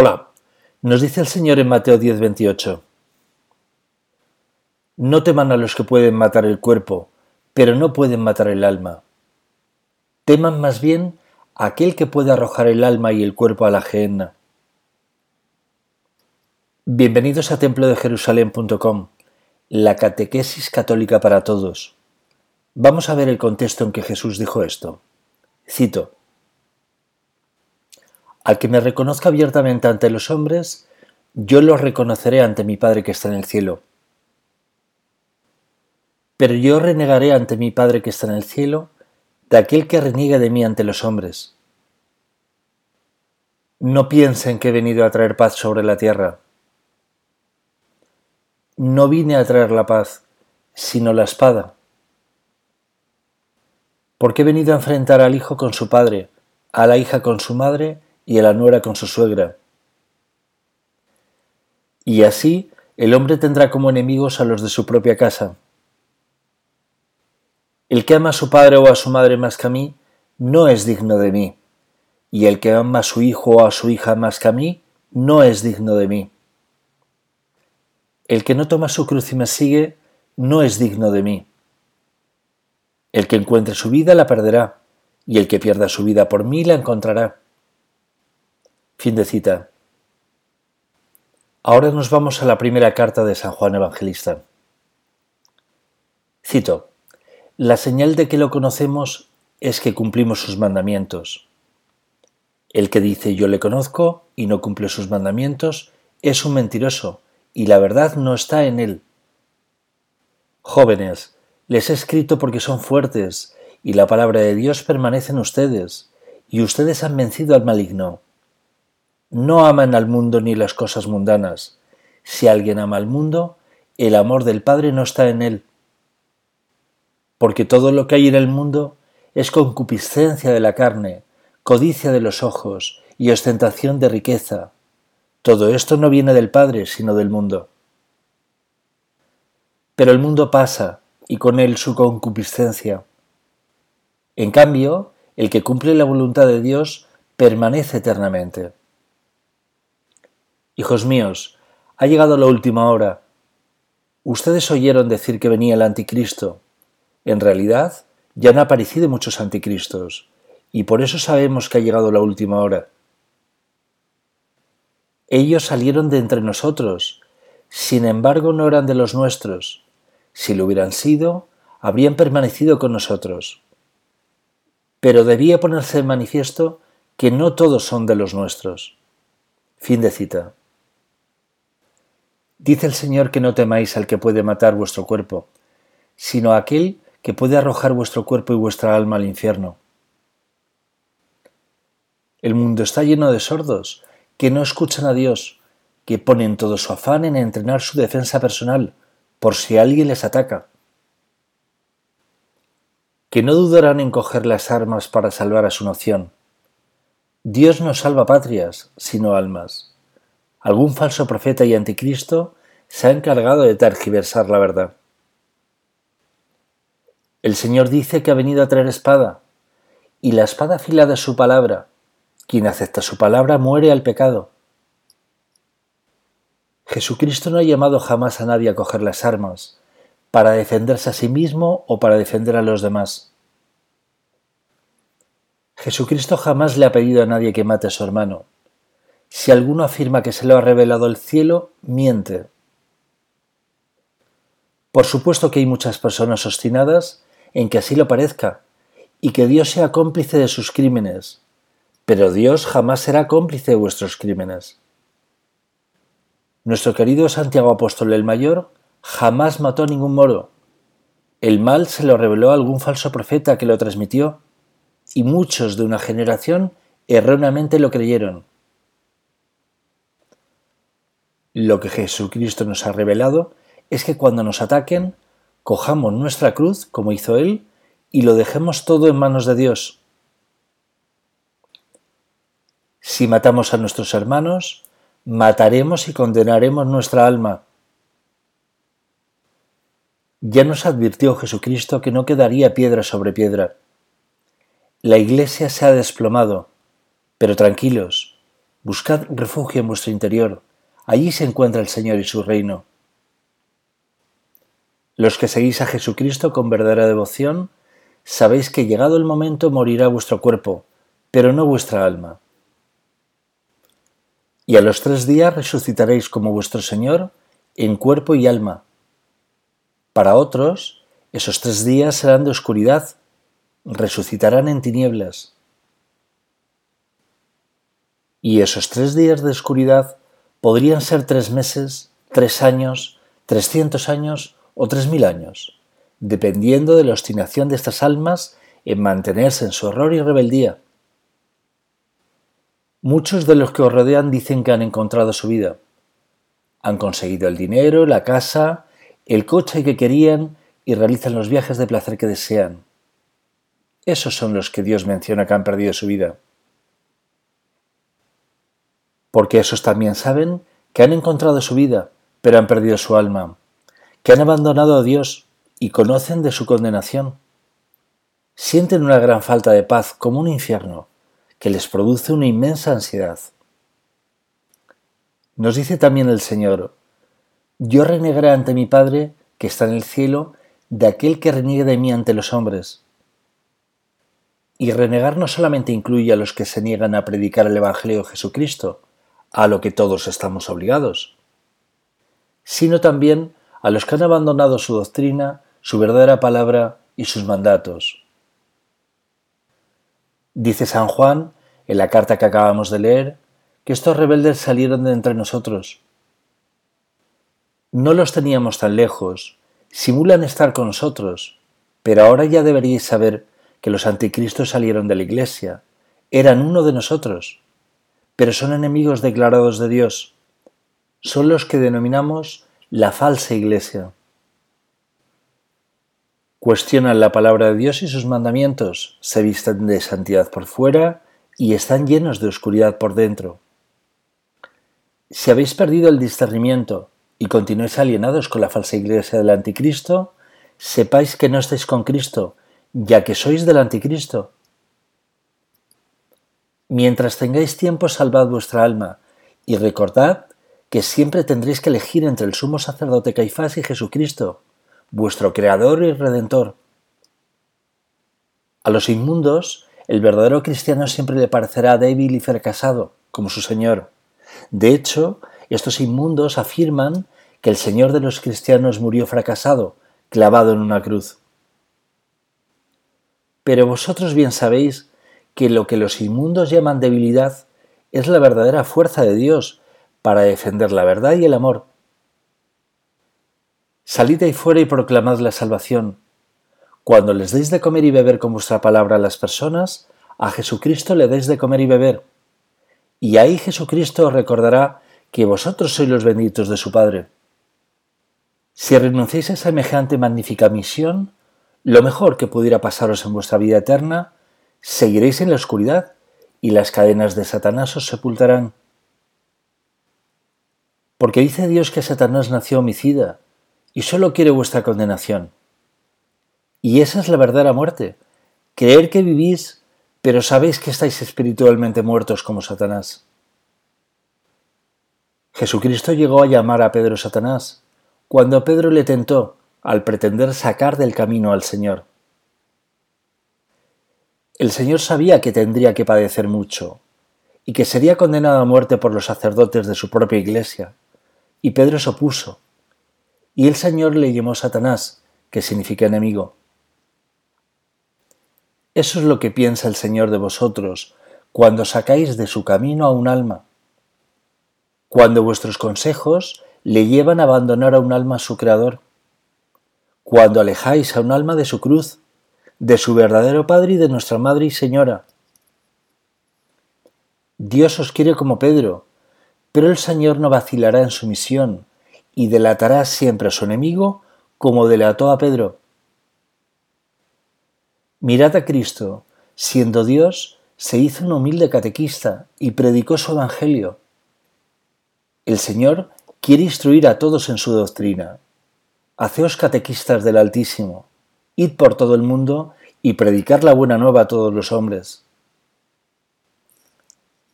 Hola, nos dice el Señor en Mateo 10:28. No teman a los que pueden matar el cuerpo, pero no pueden matar el alma. Teman más bien a aquel que puede arrojar el alma y el cuerpo a la gehenna. Bienvenidos a templo de Jerusalén.com, la catequesis católica para todos. Vamos a ver el contexto en que Jesús dijo esto. Cito. Al que me reconozca abiertamente ante los hombres, yo lo reconoceré ante mi Padre que está en el cielo. Pero yo renegaré ante mi Padre que está en el cielo de aquel que reniegue de mí ante los hombres. No piensen que he venido a traer paz sobre la tierra. No vine a traer la paz, sino la espada. Porque he venido a enfrentar al hijo con su padre, a la hija con su madre y a la nuera con su suegra. Y así el hombre tendrá como enemigos a los de su propia casa. El que ama a su padre o a su madre más que a mí, no es digno de mí, y el que ama a su hijo o a su hija más que a mí, no es digno de mí. El que no toma su cruz y me sigue, no es digno de mí. El que encuentre su vida la perderá, y el que pierda su vida por mí la encontrará. Fin de cita. Ahora nos vamos a la primera carta de San Juan Evangelista. Cito. La señal de que lo conocemos es que cumplimos sus mandamientos. El que dice yo le conozco y no cumple sus mandamientos es un mentiroso y la verdad no está en él. Jóvenes, les he escrito porque son fuertes y la palabra de Dios permanece en ustedes y ustedes han vencido al maligno. No aman al mundo ni las cosas mundanas. Si alguien ama al mundo, el amor del Padre no está en él. Porque todo lo que hay en el mundo es concupiscencia de la carne, codicia de los ojos y ostentación de riqueza. Todo esto no viene del Padre, sino del mundo. Pero el mundo pasa, y con él su concupiscencia. En cambio, el que cumple la voluntad de Dios permanece eternamente. Hijos míos, ha llegado la última hora. Ustedes oyeron decir que venía el anticristo. En realidad, ya han aparecido muchos anticristos, y por eso sabemos que ha llegado la última hora. Ellos salieron de entre nosotros, sin embargo no eran de los nuestros. Si lo hubieran sido, habrían permanecido con nosotros. Pero debía ponerse en manifiesto que no todos son de los nuestros. Fin de cita. Dice el Señor que no temáis al que puede matar vuestro cuerpo, sino a aquel que puede arrojar vuestro cuerpo y vuestra alma al infierno. El mundo está lleno de sordos que no escuchan a Dios, que ponen todo su afán en entrenar su defensa personal, por si alguien les ataca. Que no dudarán en coger las armas para salvar a su nación. Dios no salva patrias, sino almas algún falso profeta y anticristo se ha encargado de tergiversar la verdad. El Señor dice que ha venido a traer espada, y la espada afilada es su palabra. Quien acepta su palabra muere al pecado. Jesucristo no ha llamado jamás a nadie a coger las armas, para defenderse a sí mismo o para defender a los demás. Jesucristo jamás le ha pedido a nadie que mate a su hermano, si alguno afirma que se lo ha revelado el cielo, miente. Por supuesto que hay muchas personas obstinadas en que así lo parezca, y que Dios sea cómplice de sus crímenes, pero Dios jamás será cómplice de vuestros crímenes. Nuestro querido Santiago Apóstol el Mayor jamás mató a ningún moro. El mal se lo reveló a algún falso profeta que lo transmitió, y muchos de una generación erróneamente lo creyeron. Lo que Jesucristo nos ha revelado es que cuando nos ataquen, cojamos nuestra cruz, como hizo Él, y lo dejemos todo en manos de Dios. Si matamos a nuestros hermanos, mataremos y condenaremos nuestra alma. Ya nos advirtió Jesucristo que no quedaría piedra sobre piedra. La iglesia se ha desplomado, pero tranquilos, Buscad refugio en vuestro interior. Allí se encuentra el Señor y su reino. Los que seguís a Jesucristo con verdadera devoción, sabéis que llegado el momento morirá vuestro cuerpo, pero no vuestra alma. Y a los tres días resucitaréis como vuestro Señor en cuerpo y alma. Para otros, esos tres días serán de oscuridad, resucitarán en tinieblas. Y esos tres días de oscuridad podrían ser tres meses, tres años, trescientos años o tres mil años, dependiendo de la obstinación de estas almas en mantenerse en su error y rebeldía. Muchos de los que os rodean dicen que han encontrado su vida. Han conseguido el dinero, la casa, el coche que querían y realizan los viajes de placer que desean. Esos son los que Dios menciona que han perdido su vida. Porque esos también saben que han encontrado su vida, pero han perdido su alma que han abandonado a Dios y conocen de su condenación. Sienten una gran falta de paz como un infierno que les produce una inmensa ansiedad. Nos dice también el Señor, yo renegaré ante mi Padre que está en el cielo de aquel que reniegue de mí ante los hombres. Y renegar no solamente incluye a los que se niegan a predicar el Evangelio de Jesucristo, a lo que todos estamos obligados, sino también a los que han abandonado su doctrina, su verdadera palabra y sus mandatos. Dice San Juan, en la carta que acabamos de leer, que estos rebeldes salieron de entre nosotros. No los teníamos tan lejos, simulan estar con nosotros, pero ahora ya deberíais saber que los anticristos salieron de la Iglesia, eran uno de nosotros, pero son enemigos declarados de Dios. Son los que denominamos la falsa iglesia. Cuestionan la palabra de Dios y sus mandamientos, se visten de santidad por fuera y están llenos de oscuridad por dentro. Si habéis perdido el discernimiento y continuáis alienados con la falsa iglesia del anticristo, sepáis que no estáis con Cristo, ya que sois del anticristo. Mientras tengáis tiempo, salvad vuestra alma y recordad que siempre tendréis que elegir entre el sumo sacerdote Caifás y Jesucristo, vuestro Creador y Redentor. A los inmundos, el verdadero cristiano siempre le parecerá débil y fracasado, como su Señor. De hecho, estos inmundos afirman que el Señor de los cristianos murió fracasado, clavado en una cruz. Pero vosotros bien sabéis que lo que los inmundos llaman debilidad es la verdadera fuerza de Dios para defender la verdad y el amor. Salid ahí fuera y proclamad la salvación. Cuando les deis de comer y beber con vuestra palabra a las personas, a Jesucristo le deis de comer y beber. Y ahí Jesucristo os recordará que vosotros sois los benditos de su Padre. Si renunciáis a semejante magnífica misión, lo mejor que pudiera pasaros en vuestra vida eterna, seguiréis en la oscuridad y las cadenas de Satanás os sepultarán. Porque dice Dios que Satanás nació homicida y solo quiere vuestra condenación. Y esa es la verdadera muerte, creer que vivís, pero sabéis que estáis espiritualmente muertos como Satanás. Jesucristo llegó a llamar a Pedro Satanás cuando Pedro le tentó al pretender sacar del camino al Señor. El Señor sabía que tendría que padecer mucho y que sería condenado a muerte por los sacerdotes de su propia iglesia y Pedro se opuso. Y el Señor le llamó Satanás, que significa enemigo. Eso es lo que piensa el Señor de vosotros cuando sacáis de su camino a un alma. Cuando vuestros consejos le llevan a abandonar a un alma a su Creador. Cuando alejáis a un alma de su cruz, de su verdadero Padre y de nuestra Madre y Señora. Dios os quiere como Pedro, pero el Señor no vacilará en su misión y delatará siempre a su enemigo como delató a Pedro. Mirad a Cristo, siendo Dios, se hizo un humilde catequista y predicó su Evangelio. El Señor quiere instruir a todos en su doctrina. Haceos catequistas del Altísimo, id por todo el mundo y predicar la buena nueva a todos los hombres.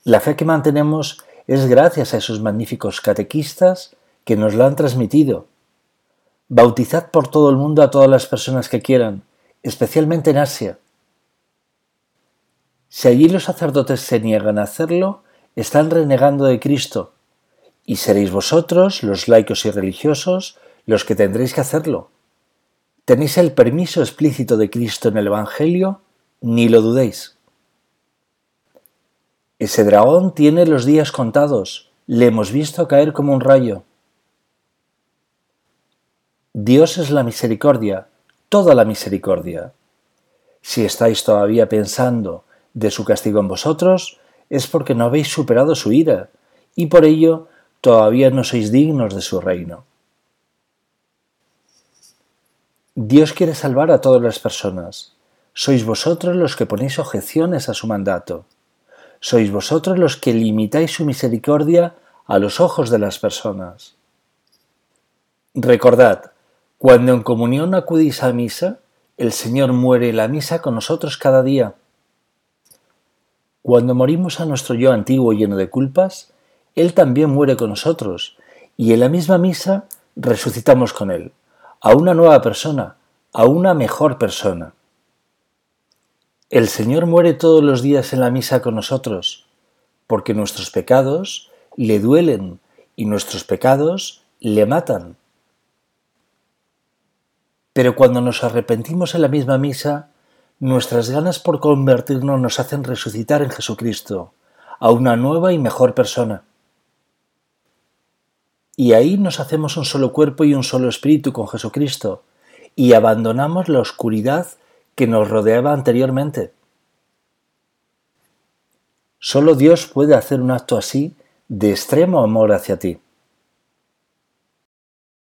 La fe que mantenemos es gracias a esos magníficos catequistas que nos la han transmitido. Bautizad por todo el mundo a todas las personas que quieran, especialmente en Asia. Si allí los sacerdotes se niegan a hacerlo, están renegando de Cristo, y seréis vosotros, los laicos y religiosos, los que tendréis que hacerlo. Tenéis el permiso explícito de Cristo en el Evangelio, ni lo dudéis. Ese dragón tiene los días contados, le hemos visto caer como un rayo. Dios es la misericordia, toda la misericordia. Si estáis todavía pensando de su castigo en vosotros, es porque no habéis superado su ira, y por ello todavía no sois dignos de su reino. Dios quiere salvar a todas las personas. Sois vosotros los que ponéis objeciones a su mandato. Sois vosotros los que limitáis su misericordia a los ojos de las personas. Recordad, cuando en comunión acudís a misa, el Señor muere la misa con nosotros cada día. Cuando morimos a nuestro yo antiguo lleno de culpas, Él también muere con nosotros, y en la misma misa resucitamos con Él, a una nueva persona, a una mejor persona. El Señor muere todos los días en la misa con nosotros, porque nuestros pecados le duelen y nuestros pecados le matan. Pero cuando nos arrepentimos en la misma misa, nuestras ganas por convertirnos nos hacen resucitar en Jesucristo, a una nueva y mejor persona. Y ahí nos hacemos un solo cuerpo y un solo espíritu con Jesucristo, y abandonamos la oscuridad que nos rodeaba anteriormente. Solo Dios puede hacer un acto así de extremo amor hacia ti.